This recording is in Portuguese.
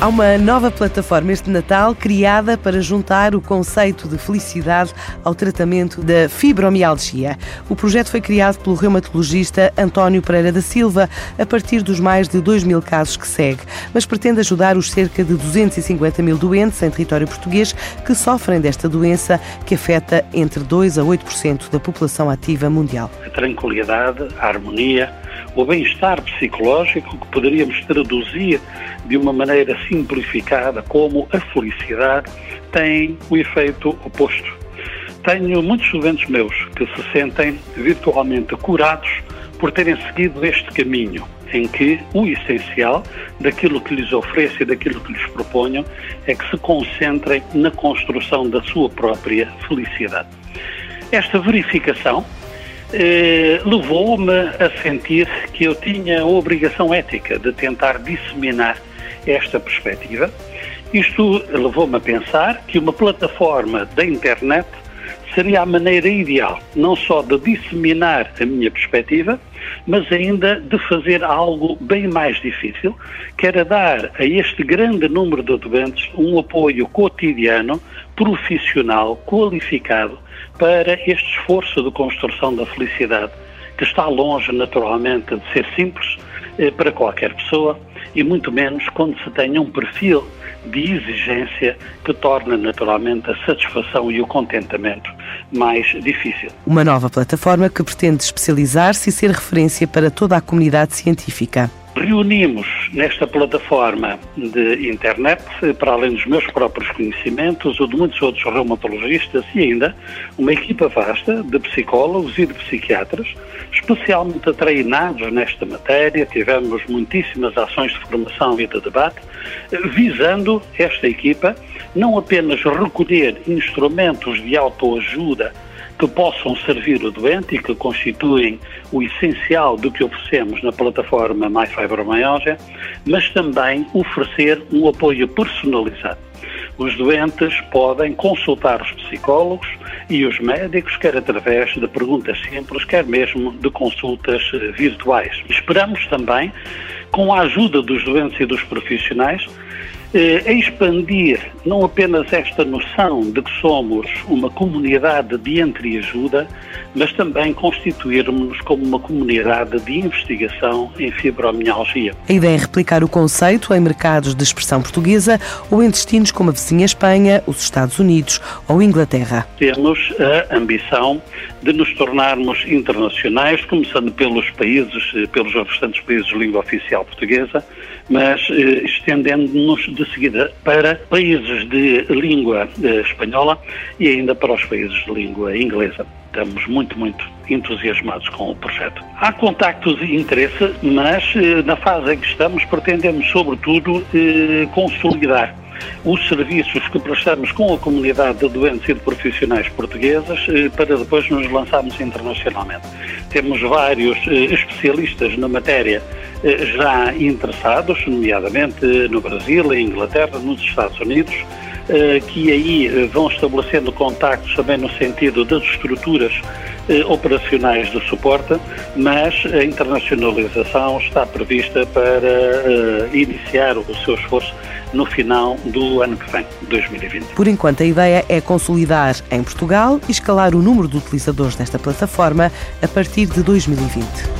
Há uma nova plataforma este Natal criada para juntar o conceito de felicidade ao tratamento da fibromialgia. O projeto foi criado pelo reumatologista António Pereira da Silva a partir dos mais de 2 mil casos que segue, mas pretende ajudar os cerca de 250 mil doentes em território português que sofrem desta doença que afeta entre 2 a 8% da população ativa mundial. A tranquilidade, a harmonia, o bem-estar psicológico que poderíamos traduzir de uma maneira simplificada como a felicidade tem o efeito oposto. Tenho muitos estudantes meus que se sentem virtualmente curados por terem seguido este caminho, em que o essencial daquilo que lhes ofereço e daquilo que lhes proponho é que se concentrem na construção da sua própria felicidade. Esta verificação eh, levou-me a sentir que eu tinha a obrigação ética de tentar disseminar esta perspectiva. Isto levou-me a pensar que uma plataforma da internet seria a maneira ideal, não só de disseminar a minha perspectiva, mas ainda de fazer algo bem mais difícil, que era dar a este grande número de doentes um apoio cotidiano, profissional, qualificado, para este esforço de construção da felicidade, que está longe, naturalmente, de ser simples eh, para qualquer pessoa e muito menos quando se tem um perfil de exigência que torna naturalmente a satisfação e o contentamento mais difícil. Uma nova plataforma que pretende especializar-se e ser referência para toda a comunidade científica. Reunimos nesta plataforma de internet, para além dos meus próprios conhecimentos, o de muitos outros reumatologistas e ainda uma equipa vasta de psicólogos e de psiquiatras, especialmente treinados nesta matéria. Tivemos muitíssimas ações de formação e de debate, visando esta equipa não apenas recolher instrumentos de autoajuda que possam servir o doente e que constituem o essencial do que oferecemos na plataforma MyFibromyalgia, mas também oferecer um apoio personalizado. Os doentes podem consultar os psicólogos e os médicos, quer através de perguntas simples, quer mesmo de consultas eh, virtuais. Esperamos também, com a ajuda dos doentes e dos profissionais, eh, a expandir não apenas esta noção de que somos uma comunidade de entreajuda, mas também constituirmos-nos como uma comunidade de investigação em fibromialgia. A ideia é replicar o conceito em mercados de expressão portuguesa ou em destinos como a vizinha Espanha, os Estados Unidos ou Inglaterra. Temos a ambição de nos tornarmos internacionais, começando pelos países, eh, pelos restantes países de língua oficial portuguesa, mas eh, estendendo-nos de seguida para países de língua eh, espanhola e ainda para os países de língua inglesa. Estamos muito, muito entusiasmados com o projeto. Há contactos e interesse, mas eh, na fase em que estamos pretendemos, sobretudo, eh, consolidar os serviços que prestamos com a comunidade de doentes e de profissionais portuguesas para depois nos lançarmos internacionalmente. Temos vários especialistas na matéria já interessados, nomeadamente no Brasil, em Inglaterra, nos Estados Unidos, que aí vão estabelecendo contactos também no sentido das estruturas operacionais de suporte, mas a internacionalização está prevista para iniciar o seu esforço no final do ano que vem, 2020. Por enquanto, a ideia é consolidar em Portugal e escalar o número de utilizadores desta plataforma a partir de 2020.